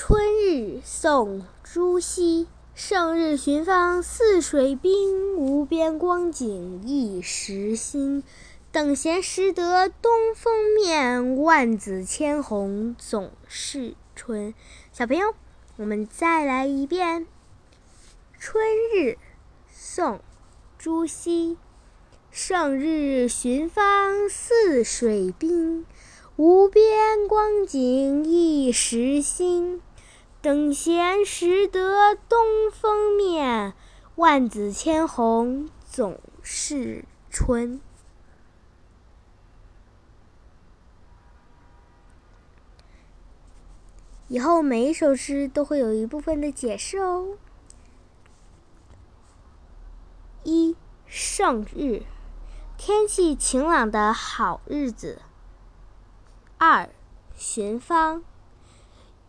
春日，宋·朱熹。胜日寻芳泗水滨，无边光景一时新。等闲识得东风面，万紫千红总是春。小朋友，我们再来一遍《春日》，宋·朱熹。胜日寻芳泗水滨，无边光景一时新。等闲识得东风面，万紫千红总是春。以后每一首诗都会有一部分的解释哦。一胜日，天气晴朗的好日子。二寻芳，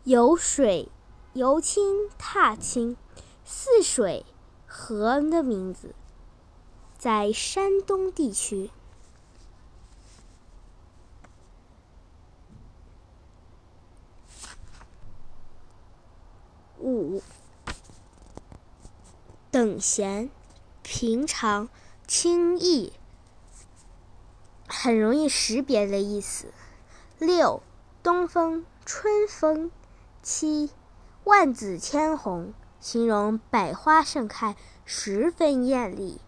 有水，由清踏青，泗水河的名字，在山东地区。五，等闲，平常，轻易，很容易识别的意思。六，东风，春风。七，万紫千红，形容百花盛开，十分艳丽。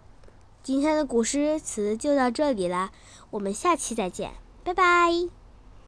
今天的古诗词就到这里啦，我们下期再见，拜拜。